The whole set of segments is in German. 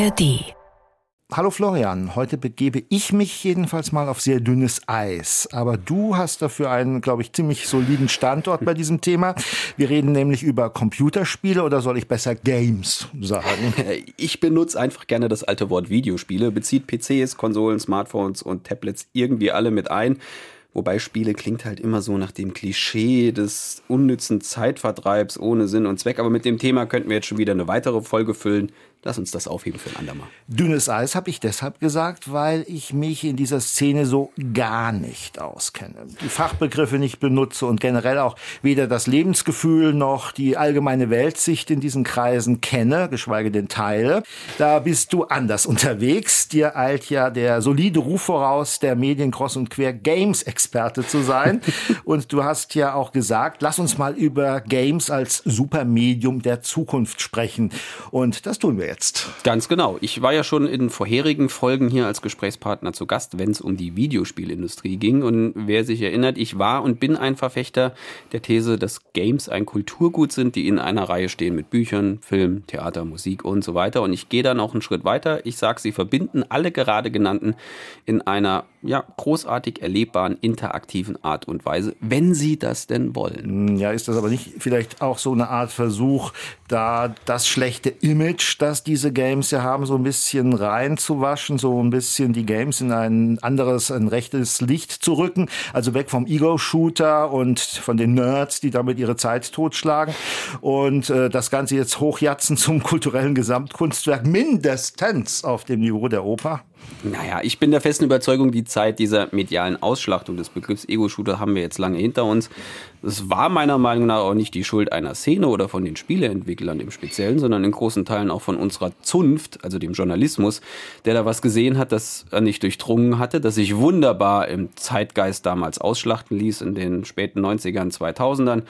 ARD Hallo Florian, heute begebe ich mich jedenfalls mal auf sehr dünnes Eis. Aber du hast dafür einen, glaube ich, ziemlich soliden Standort bei diesem Thema. Wir reden nämlich über Computerspiele oder soll ich besser Games sagen? Ich benutze einfach gerne das alte Wort Videospiele, bezieht PCs, Konsolen, Smartphones und Tablets irgendwie alle mit ein. Wobei Spiele klingt halt immer so nach dem Klischee des unnützen Zeitvertreibs ohne Sinn und Zweck. Aber mit dem Thema könnten wir jetzt schon wieder eine weitere Folge füllen. Lass uns das aufheben für ein andermal. Dünnes Eis habe ich deshalb gesagt, weil ich mich in dieser Szene so gar nicht auskenne. Die Fachbegriffe nicht benutze und generell auch weder das Lebensgefühl noch die allgemeine Weltsicht in diesen Kreisen kenne, geschweige denn teile. Da bist du anders unterwegs. Dir eilt ja der solide Ruf voraus, der Medienkross und Quer Games Experte zu sein. und du hast ja auch gesagt, lass uns mal über Games als Supermedium der Zukunft sprechen. Und das tun wir jetzt. Ganz genau. Ich war ja schon in vorherigen Folgen hier als Gesprächspartner zu Gast, wenn es um die Videospielindustrie ging. Und wer sich erinnert, ich war und bin ein Verfechter der These, dass Games ein Kulturgut sind, die in einer Reihe stehen mit Büchern, Film, Theater, Musik und so weiter. Und ich gehe dann auch einen Schritt weiter. Ich sage, sie verbinden alle gerade genannten in einer ja, großartig erlebbaren, interaktiven Art und Weise, wenn sie das denn wollen. Ja, ist das aber nicht vielleicht auch so eine Art Versuch, da das schlechte Image, das diese Games ja haben, so ein bisschen reinzuwaschen, so ein bisschen die Games in ein anderes, ein rechtes Licht zu rücken. Also weg vom Ego-Shooter und von den Nerds, die damit ihre Zeit totschlagen. Und äh, das Ganze jetzt hochjatzen zum kulturellen Gesamtkunstwerk, mindestens auf dem Niveau der Oper. Naja, ich bin der festen Überzeugung, die Zeit dieser medialen Ausschlachtung des Begriffs Ego-Shooter haben wir jetzt lange hinter uns. Es war meiner Meinung nach auch nicht die Schuld einer Szene oder von den Spieleentwicklern im Speziellen, sondern in großen Teilen auch von unserer Zunft, also dem Journalismus, der da was gesehen hat, das er nicht durchdrungen hatte, das sich wunderbar im Zeitgeist damals ausschlachten ließ in den späten 90ern, 2000ern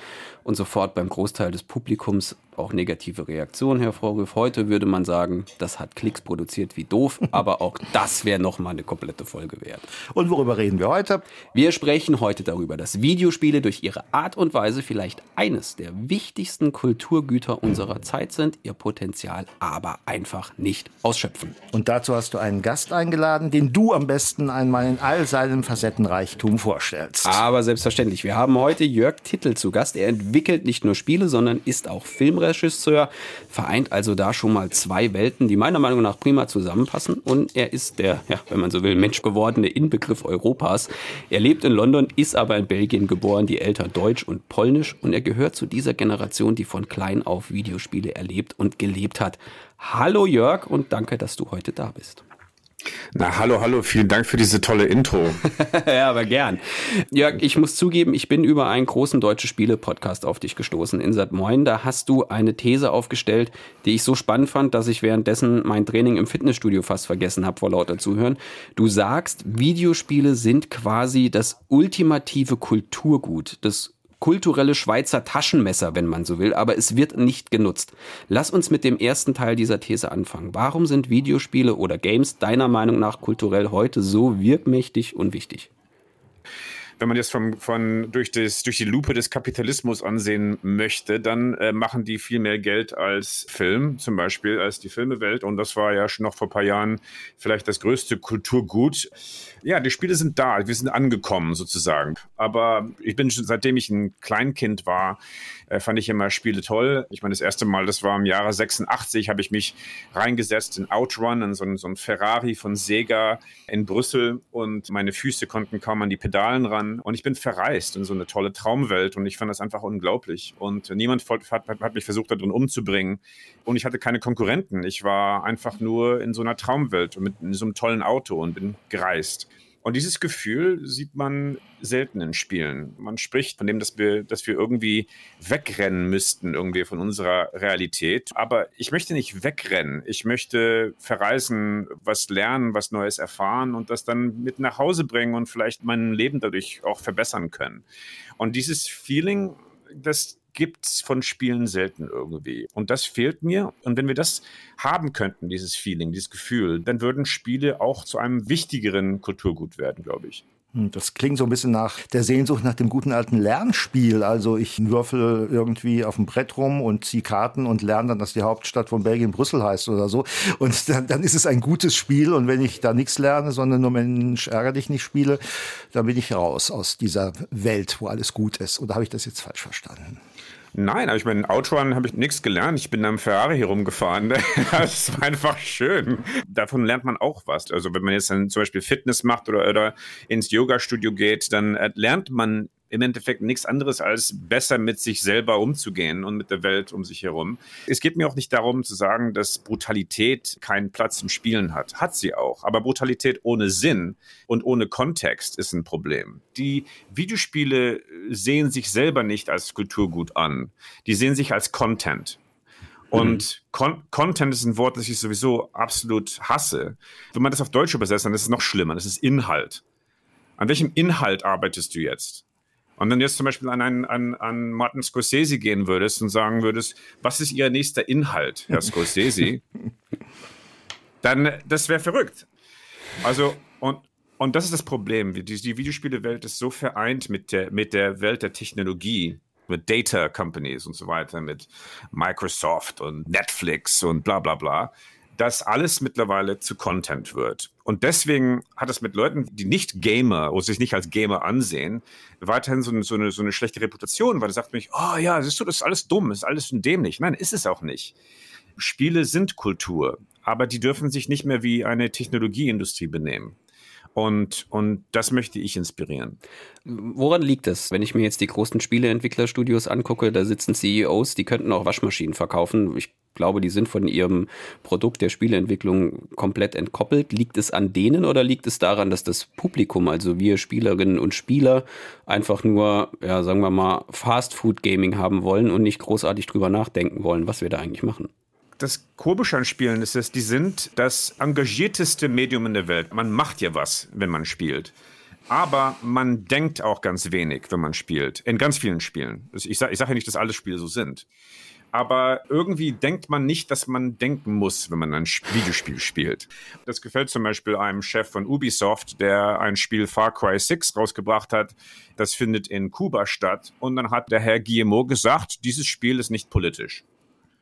und sofort beim Großteil des Publikums auch negative Reaktionen hervorrief. Heute würde man sagen, das hat Klicks produziert wie doof, aber auch das wäre nochmal eine komplette Folge wert. Und worüber reden wir heute? Wir sprechen heute darüber, dass Videospiele durch ihre Art und Weise vielleicht eines der wichtigsten Kulturgüter unserer Zeit sind, ihr Potenzial aber einfach nicht ausschöpfen. Und dazu hast du einen Gast eingeladen, den du am besten einmal in all seinem Facettenreichtum vorstellst. Aber selbstverständlich. Wir haben heute Jörg Tittel zu Gast. Er entwickelt nicht nur Spiele, sondern ist auch Filmregisseur, vereint also da schon mal zwei Welten, die meiner Meinung nach prima zusammenpassen. Und er ist der, ja, wenn man so will, menschgewordene Inbegriff Europas. Er lebt in London, ist aber in Belgien geboren, die Eltern Deutsch und Polnisch und er gehört zu dieser Generation, die von klein auf Videospiele erlebt und gelebt hat. Hallo Jörg und danke, dass du heute da bist. Na, hallo, hallo, vielen Dank für diese tolle Intro. ja, aber gern. Jörg, ich muss zugeben, ich bin über einen großen deutschen Spiele-Podcast auf dich gestoßen in Sat Moin. Da hast du eine These aufgestellt, die ich so spannend fand, dass ich währenddessen mein Training im Fitnessstudio fast vergessen habe vor lauter Zuhören. Du sagst, Videospiele sind quasi das ultimative Kulturgut, das kulturelle Schweizer Taschenmesser, wenn man so will, aber es wird nicht genutzt. Lass uns mit dem ersten Teil dieser These anfangen. Warum sind Videospiele oder Games deiner Meinung nach kulturell heute so wirkmächtig und wichtig? Wenn man jetzt vom, von, durch, das, durch die Lupe des Kapitalismus ansehen möchte, dann äh, machen die viel mehr Geld als Film, zum Beispiel, als die Filmewelt. Und das war ja schon noch vor ein paar Jahren vielleicht das größte Kulturgut. Ja, die Spiele sind da, wir sind angekommen sozusagen. Aber ich bin schon, seitdem ich ein Kleinkind war, äh, fand ich immer Spiele toll. Ich meine, das erste Mal, das war im Jahre 86, habe ich mich reingesetzt in Outrun, in so ein, so ein Ferrari von Sega in Brüssel und meine Füße konnten kaum an die Pedalen ran. Und ich bin verreist in so eine tolle Traumwelt und ich fand das einfach unglaublich. Und niemand hat, hat mich versucht, darin umzubringen. Und ich hatte keine Konkurrenten. Ich war einfach nur in so einer Traumwelt und mit so einem tollen Auto und bin gereist. Und dieses Gefühl sieht man selten in Spielen. Man spricht von dem, dass wir, dass wir irgendwie wegrennen müssten, irgendwie von unserer Realität. Aber ich möchte nicht wegrennen. Ich möchte verreisen, was lernen, was Neues erfahren und das dann mit nach Hause bringen und vielleicht mein Leben dadurch auch verbessern können. Und dieses Feeling, das, gibt es von Spielen selten irgendwie. Und das fehlt mir. Und wenn wir das haben könnten, dieses Feeling, dieses Gefühl, dann würden Spiele auch zu einem wichtigeren Kulturgut werden, glaube ich. Hm, das klingt so ein bisschen nach der Sehnsucht nach dem guten alten Lernspiel. Also ich würfel irgendwie auf dem Brett rum und ziehe Karten und lerne dann, dass die Hauptstadt von Belgien Brüssel heißt oder so. Und dann, dann ist es ein gutes Spiel. Und wenn ich da nichts lerne, sondern nur Mensch ärger dich nicht spiele, dann bin ich raus aus dieser Welt, wo alles gut ist. Oder habe ich das jetzt falsch verstanden? Nein, aber ich meine, in Outrun habe ich nichts gelernt. Ich bin am Ferrari herumgefahren. das war einfach schön. Davon lernt man auch was. Also wenn man jetzt dann zum Beispiel Fitness macht oder, oder ins Yoga-Studio geht, dann äh, lernt man im Endeffekt nichts anderes als besser mit sich selber umzugehen und mit der Welt um sich herum. Es geht mir auch nicht darum zu sagen, dass Brutalität keinen Platz im Spielen hat. Hat sie auch. Aber Brutalität ohne Sinn und ohne Kontext ist ein Problem. Die Videospiele sehen sich selber nicht als Kulturgut an. Die sehen sich als Content. Und mhm. Con Content ist ein Wort, das ich sowieso absolut hasse. Wenn man das auf Deutsch übersetzt, dann ist es noch schlimmer. Das ist Inhalt. An welchem Inhalt arbeitest du jetzt? Und wenn du jetzt zum Beispiel an, einen, an, an Martin Scorsese gehen würdest und sagen würdest, was ist Ihr nächster Inhalt, Herr Scorsese? dann, das wäre verrückt. Also, und, und das ist das Problem. Die, die Videospielewelt ist so vereint mit der, mit der Welt der Technologie, mit Data Companies und so weiter, mit Microsoft und Netflix und bla bla bla, dass alles mittlerweile zu Content wird. Und deswegen hat es mit Leuten, die nicht Gamer oder sich nicht als Gamer ansehen, weiterhin so eine, so eine, so eine schlechte Reputation, weil da sagt mich, oh ja, siehst du, das ist alles dumm, ist alles dämlich. Nein, ist es auch nicht. Spiele sind Kultur, aber die dürfen sich nicht mehr wie eine Technologieindustrie benehmen. Und, und das möchte ich inspirieren. Woran liegt es? Wenn ich mir jetzt die großen Spieleentwicklerstudios angucke, da sitzen CEOs, die könnten auch Waschmaschinen verkaufen. Ich glaube, die sind von ihrem Produkt der Spieleentwicklung komplett entkoppelt. Liegt es an denen oder liegt es daran, dass das Publikum, also wir Spielerinnen und Spieler, einfach nur, ja, sagen wir mal, Fast Food Gaming haben wollen und nicht großartig drüber nachdenken wollen, was wir da eigentlich machen? das Komische an Spielen ist es, die sind das engagierteste Medium in der Welt. Man macht ja was, wenn man spielt. Aber man denkt auch ganz wenig, wenn man spielt. In ganz vielen Spielen. Ich sage ich sag ja nicht, dass alle Spiele so sind. Aber irgendwie denkt man nicht, dass man denken muss, wenn man ein Videospiel spielt. Das gefällt zum Beispiel einem Chef von Ubisoft, der ein Spiel Far Cry 6 rausgebracht hat. Das findet in Kuba statt. Und dann hat der Herr Guillemot gesagt, dieses Spiel ist nicht politisch.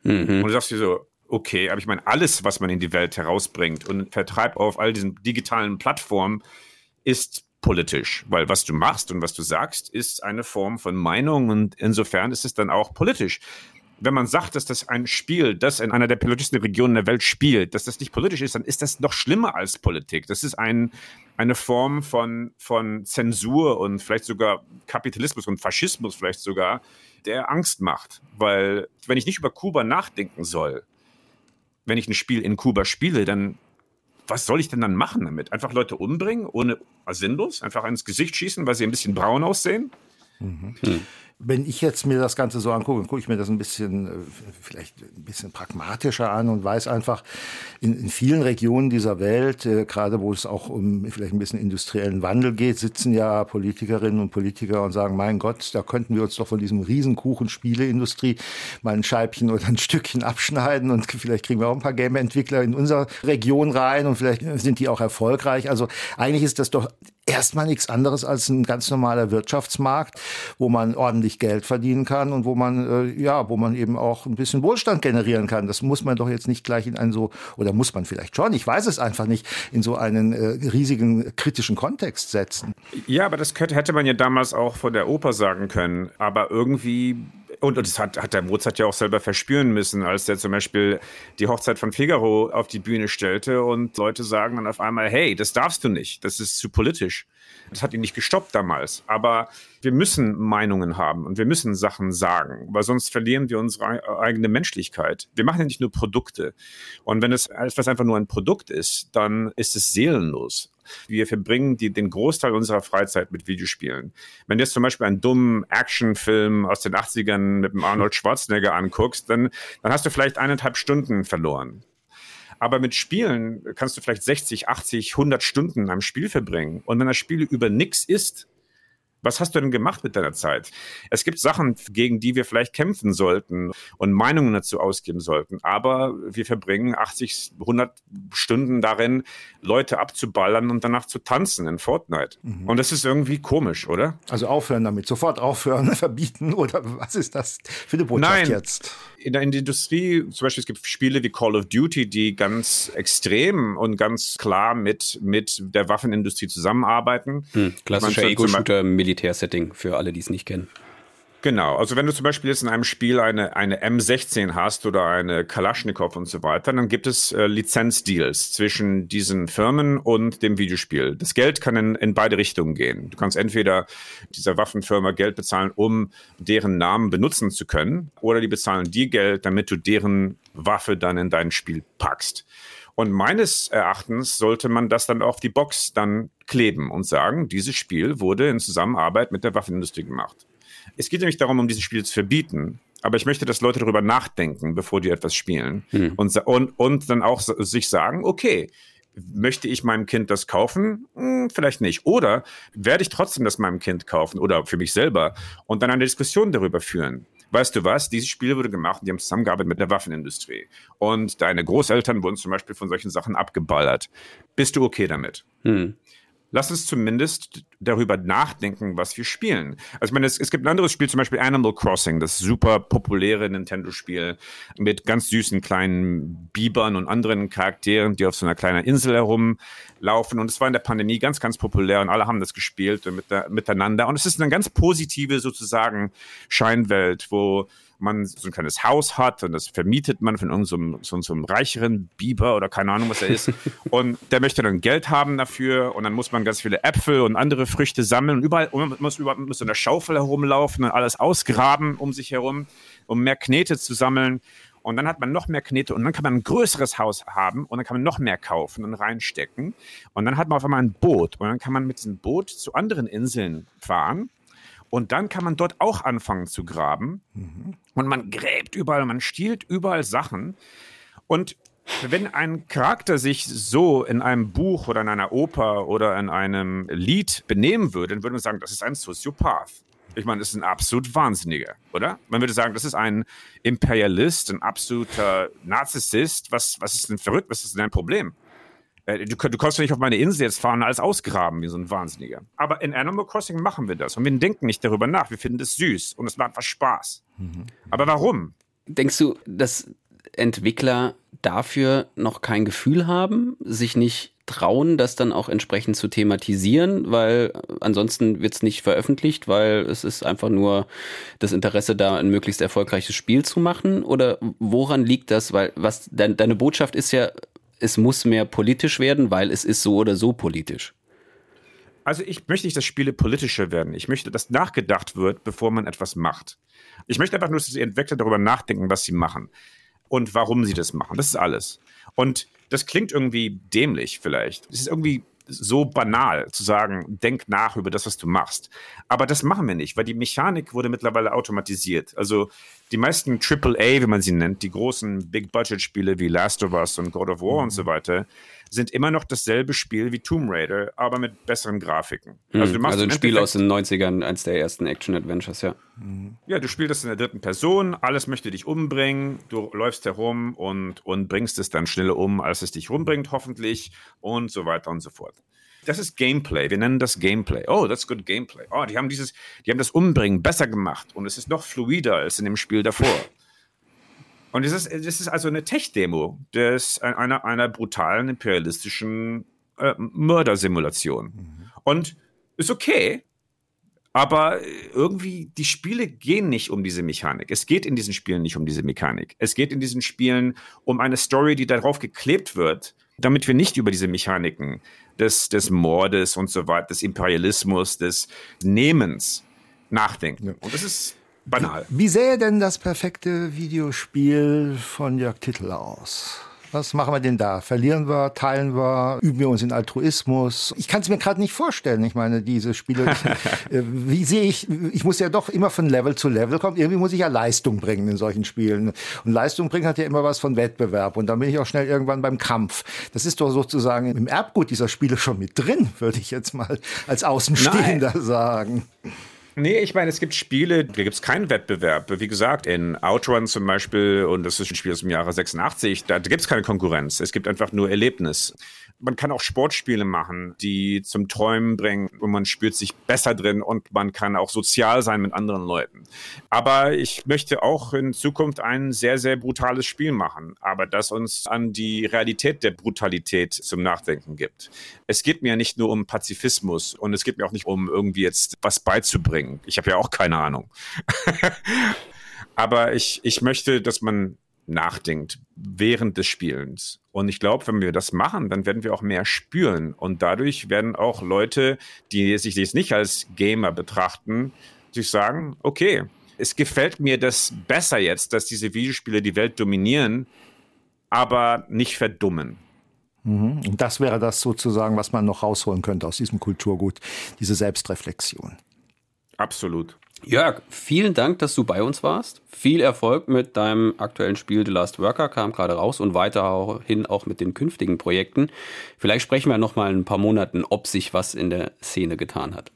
Mhm. Und du sagst dir so, okay, aber ich meine, alles, was man in die Welt herausbringt und vertreibt auf all diesen digitalen Plattformen, ist politisch, weil was du machst und was du sagst, ist eine Form von Meinung und insofern ist es dann auch politisch. Wenn man sagt, dass das ein Spiel, das in einer der politischsten Regionen der Welt spielt, dass das nicht politisch ist, dann ist das noch schlimmer als Politik. Das ist ein, eine Form von, von Zensur und vielleicht sogar Kapitalismus und Faschismus vielleicht sogar, der Angst macht. Weil wenn ich nicht über Kuba nachdenken soll, wenn ich ein Spiel in Kuba spiele, dann was soll ich denn dann machen damit? Einfach Leute umbringen, ohne sinnlos, einfach ins Gesicht schießen, weil sie ein bisschen braun aussehen? Mhm. Hm. Wenn ich jetzt mir das Ganze so angucke, gucke ich mir das ein bisschen, äh, vielleicht ein bisschen pragmatischer an und weiß einfach, in, in vielen Regionen dieser Welt, äh, gerade wo es auch um vielleicht ein bisschen industriellen Wandel geht, sitzen ja Politikerinnen und Politiker und sagen, mein Gott, da könnten wir uns doch von diesem Riesenkuchen Spieleindustrie mal ein Scheibchen oder ein Stückchen abschneiden und vielleicht kriegen wir auch ein paar Game-Entwickler in unserer Region rein und vielleicht sind die auch erfolgreich. Also eigentlich ist das doch erstmal nichts anderes als ein ganz normaler Wirtschaftsmarkt, wo man ordentlich Geld verdienen kann und wo man äh, ja, wo man eben auch ein bisschen Wohlstand generieren kann. Das muss man doch jetzt nicht gleich in einen so oder muss man vielleicht schon, ich weiß es einfach nicht, in so einen äh, riesigen kritischen Kontext setzen. Ja, aber das könnte, hätte man ja damals auch vor der Oper sagen können, aber irgendwie und, und das hat, hat der Mozart ja auch selber verspüren müssen, als der zum Beispiel die Hochzeit von Figaro auf die Bühne stellte und Leute sagen dann auf einmal, hey, das darfst du nicht, das ist zu politisch. Das hat ihn nicht gestoppt damals. Aber wir müssen Meinungen haben und wir müssen Sachen sagen, weil sonst verlieren wir unsere eigene Menschlichkeit. Wir machen ja nicht nur Produkte. Und wenn es etwas einfach nur ein Produkt ist, dann ist es seelenlos. Wir verbringen die, den Großteil unserer Freizeit mit Videospielen. Wenn du jetzt zum Beispiel einen dummen Actionfilm aus den 80ern mit dem Arnold Schwarzenegger anguckst, dann, dann hast du vielleicht eineinhalb Stunden verloren. Aber mit Spielen kannst du vielleicht 60, 80, 100 Stunden am Spiel verbringen. Und wenn das Spiel über nichts ist, Was hast du denn gemacht mit deiner Zeit? Es gibt Sachen, gegen die wir vielleicht kämpfen sollten und Meinungen dazu ausgeben sollten, aber wir verbringen 80, 100 Stunden darin, Leute abzuballern und danach zu tanzen in Fortnite. Mhm. Und das ist irgendwie komisch, oder? Also aufhören damit, sofort aufhören, verbieten oder was ist das für eine Botschaft Nein. jetzt? In der, in der Industrie, zum Beispiel, es gibt Spiele wie Call of Duty, die ganz extrem und ganz klar mit, mit der Waffenindustrie zusammenarbeiten. Hm, klassischer Ego-Shooter Militär-Setting für alle, die es nicht kennen. Genau, also wenn du zum Beispiel jetzt in einem Spiel eine, eine M16 hast oder eine Kalaschnikow und so weiter, dann gibt es äh, Lizenzdeals zwischen diesen Firmen und dem Videospiel. Das Geld kann in, in beide Richtungen gehen. Du kannst entweder dieser Waffenfirma Geld bezahlen, um deren Namen benutzen zu können, oder die bezahlen dir Geld, damit du deren Waffe dann in dein Spiel packst. Und meines Erachtens sollte man das dann auf die Box dann kleben und sagen, dieses Spiel wurde in Zusammenarbeit mit der Waffenindustrie gemacht. Es geht nämlich darum, um dieses Spiel zu verbieten. Aber ich möchte, dass Leute darüber nachdenken, bevor die etwas spielen. Hm. Und, und, und dann auch sich sagen, okay, möchte ich meinem Kind das kaufen? Hm, vielleicht nicht. Oder werde ich trotzdem das meinem Kind kaufen oder für mich selber und dann eine Diskussion darüber führen? Weißt du was? Dieses Spiel wurde gemacht und die haben zusammengearbeitet mit der Waffenindustrie. Und deine Großeltern wurden zum Beispiel von solchen Sachen abgeballert. Bist du okay damit? Hm lass uns zumindest darüber nachdenken, was wir spielen. Also ich meine, es, es, gibt ein anderes Spiel, zum Beispiel Animal Crossing, das super populäre Nintendo-Spiel mit ganz süßen kleinen Bibern und anderen Charakteren, die auf so einer kleinen Insel herumlaufen. Und es war in der Pandemie ganz, ganz populär und alle haben das gespielt mit der, miteinander. Und es ist eine ganz positive sozusagen Scheinwelt, wo man so ein kleines Haus hat und das vermietet man von irgendeinem so, so einem reicheren Biber oder keine Ahnung, was er ist. und der möchte dann Geld haben dafür und dann muss man ganz viele Äpfel und andere Früchte sammeln und überall und man muss, überall, muss so einer Schaufel herumlaufen und alles ausgraben um sich herum, um mehr Knete zu sammeln. Und dann hat man noch mehr Knete und dann kann man ein größeres Haus haben und dann kann man noch mehr kaufen und reinstecken. Und dann hat man auf einmal ein Boot und dann kann man mit diesem Boot zu anderen Inseln fahren und dann kann man dort auch anfangen zu graben. Mhm. Und man gräbt überall, man stiehlt überall Sachen. Und wenn ein Charakter sich so in einem Buch oder in einer Oper oder in einem Lied benehmen würde, dann würde man sagen, das ist ein Soziopath. Ich meine, das ist ein absolut Wahnsinniger, oder? Man würde sagen, das ist ein Imperialist, ein absoluter Narzissist. Was, was ist denn verrückt? Was ist denn ein Problem? Äh, du, du kannst ja nicht auf meine Insel jetzt fahren und alles ausgraben wie so ein Wahnsinniger. Aber in Animal Crossing machen wir das und wir denken nicht darüber nach. Wir finden es süß und es macht einfach Spaß. Mhm. Aber warum? Denkst du, dass Entwickler dafür noch kein Gefühl haben, sich nicht trauen, das dann auch entsprechend zu thematisieren, weil ansonsten wird es nicht veröffentlicht, weil es ist einfach nur das Interesse da, ein möglichst erfolgreiches Spiel zu machen? Oder woran liegt das? Weil was de deine Botschaft ist ja es muss mehr politisch werden, weil es ist so oder so politisch. Also ich möchte nicht, dass Spiele politischer werden. Ich möchte, dass nachgedacht wird, bevor man etwas macht. Ich möchte einfach nur, dass die Entwickler darüber nachdenken, was sie machen und warum sie das machen. Das ist alles. Und das klingt irgendwie dämlich vielleicht. Es ist irgendwie so banal zu sagen, denk nach über das, was du machst. Aber das machen wir nicht, weil die Mechanik wurde mittlerweile automatisiert. Also die meisten AAA, wie man sie nennt, die großen Big-Budget-Spiele wie Last of Us und God of War mhm. und so weiter, sind immer noch dasselbe Spiel wie Tomb Raider, aber mit besseren Grafiken. Mhm. Also, du machst also ein Spiel aus den 90ern, eins der ersten Action-Adventures, ja. Ja, du spielst das in der dritten Person, alles möchte dich umbringen, du läufst herum und, und bringst es dann schneller um, als es dich rumbringt, hoffentlich, und so weiter und so fort. Das ist Gameplay. Wir nennen das Gameplay. Oh, that's good Gameplay. Oh, die haben dieses, die haben das Umbringen besser gemacht und es ist noch fluider als in dem Spiel davor. Und das ist, das ist also eine Tech-Demo des, einer, einer brutalen imperialistischen äh, Mördersimulation. Mhm. Und ist okay, aber irgendwie, die Spiele gehen nicht um diese Mechanik. Es geht in diesen Spielen nicht um diese Mechanik. Es geht in diesen Spielen um eine Story, die darauf geklebt wird, damit wir nicht über diese Mechaniken des, des Mordes und so weiter, des Imperialismus, des Nehmens nachdenken. Und das ist banal. Wie sähe denn das perfekte Videospiel von Jörg Tittel aus? Was machen wir denn da? Verlieren wir, teilen wir, üben wir uns in Altruismus? Ich kann es mir gerade nicht vorstellen. Ich meine, diese Spiele, äh, wie sehe ich, ich muss ja doch immer von Level zu Level kommen. Irgendwie muss ich ja Leistung bringen in solchen Spielen. Und Leistung bringen hat ja immer was von Wettbewerb. Und dann bin ich auch schnell irgendwann beim Kampf. Das ist doch sozusagen im Erbgut dieser Spiele schon mit drin, würde ich jetzt mal als Außenstehender Nein. sagen. Nee, ich meine, es gibt Spiele, da gibt es keinen Wettbewerb. Wie gesagt, in Outrun zum Beispiel, und das ist ein Spiel aus dem Jahre 86, da gibt es keine Konkurrenz. Es gibt einfach nur Erlebnis. Man kann auch Sportspiele machen, die zum Träumen bringen und man spürt sich besser drin und man kann auch sozial sein mit anderen Leuten. Aber ich möchte auch in Zukunft ein sehr, sehr brutales Spiel machen, aber das uns an die Realität der Brutalität zum Nachdenken gibt. Es geht mir nicht nur um Pazifismus und es geht mir auch nicht um irgendwie jetzt was beizubringen. Ich habe ja auch keine Ahnung. aber ich, ich möchte, dass man nachdenkt während des Spielens. Und ich glaube, wenn wir das machen, dann werden wir auch mehr spüren. Und dadurch werden auch Leute, die sich jetzt nicht als Gamer betrachten, sich sagen, okay, es gefällt mir das besser jetzt, dass diese Videospiele die Welt dominieren, aber nicht verdummen. Mhm. Und das wäre das sozusagen, was man noch rausholen könnte aus diesem Kulturgut, diese Selbstreflexion. Absolut. Jörg, vielen Dank, dass du bei uns warst. Viel Erfolg mit deinem aktuellen Spiel The Last Worker, kam gerade raus und weiterhin auch mit den künftigen Projekten. Vielleicht sprechen wir noch mal in ein paar Monaten, ob sich was in der Szene getan hat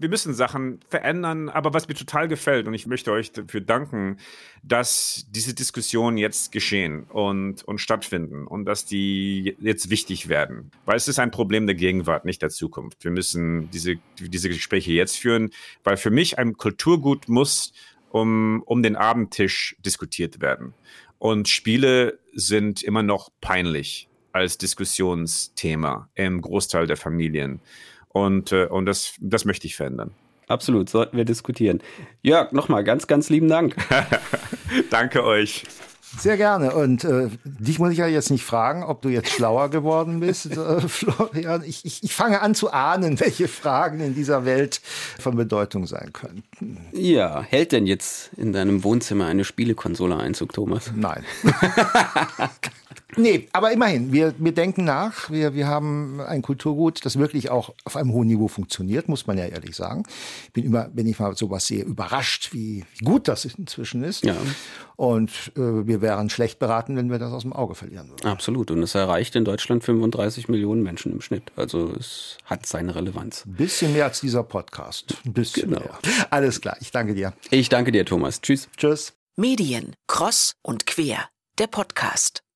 wir müssen Sachen verändern, aber was mir total gefällt, und ich möchte euch dafür danken, dass diese Diskussionen jetzt geschehen und, und stattfinden und dass die jetzt wichtig werden. Weil es ist ein Problem der Gegenwart, nicht der Zukunft. Wir müssen diese, diese Gespräche jetzt führen, weil für mich ein Kulturgut muss um, um den Abendtisch diskutiert werden. Und Spiele sind immer noch peinlich als Diskussionsthema im Großteil der Familien. Und, äh, und das, das möchte ich verändern. Absolut, sollten wir diskutieren. Jörg, nochmal ganz, ganz lieben Dank. Danke euch. Sehr gerne. Und äh, dich muss ich ja jetzt nicht fragen, ob du jetzt schlauer geworden bist, äh, Florian. Ich, ich, ich fange an zu ahnen, welche Fragen in dieser Welt von Bedeutung sein könnten. Ja, hält denn jetzt in deinem Wohnzimmer eine Spielekonsole Einzug, Thomas? Nein. Nee, aber immerhin, wir, wir denken nach. Wir, wir haben ein Kulturgut, das wirklich auch auf einem hohen Niveau funktioniert, muss man ja ehrlich sagen. Ich bin immer, wenn ich mal sowas sehe, überrascht, wie gut das inzwischen ist. Ja. Und äh, wir wären schlecht beraten, wenn wir das aus dem Auge verlieren würden. Absolut. Und es erreicht in Deutschland 35 Millionen Menschen im Schnitt. Also es hat seine Relevanz. Ein bisschen mehr als dieser Podcast. Ein bisschen genau. mehr. Alles klar. Ich danke dir. Ich danke dir, Thomas. Tschüss. Tschüss. Medien. Cross und quer. Der Podcast.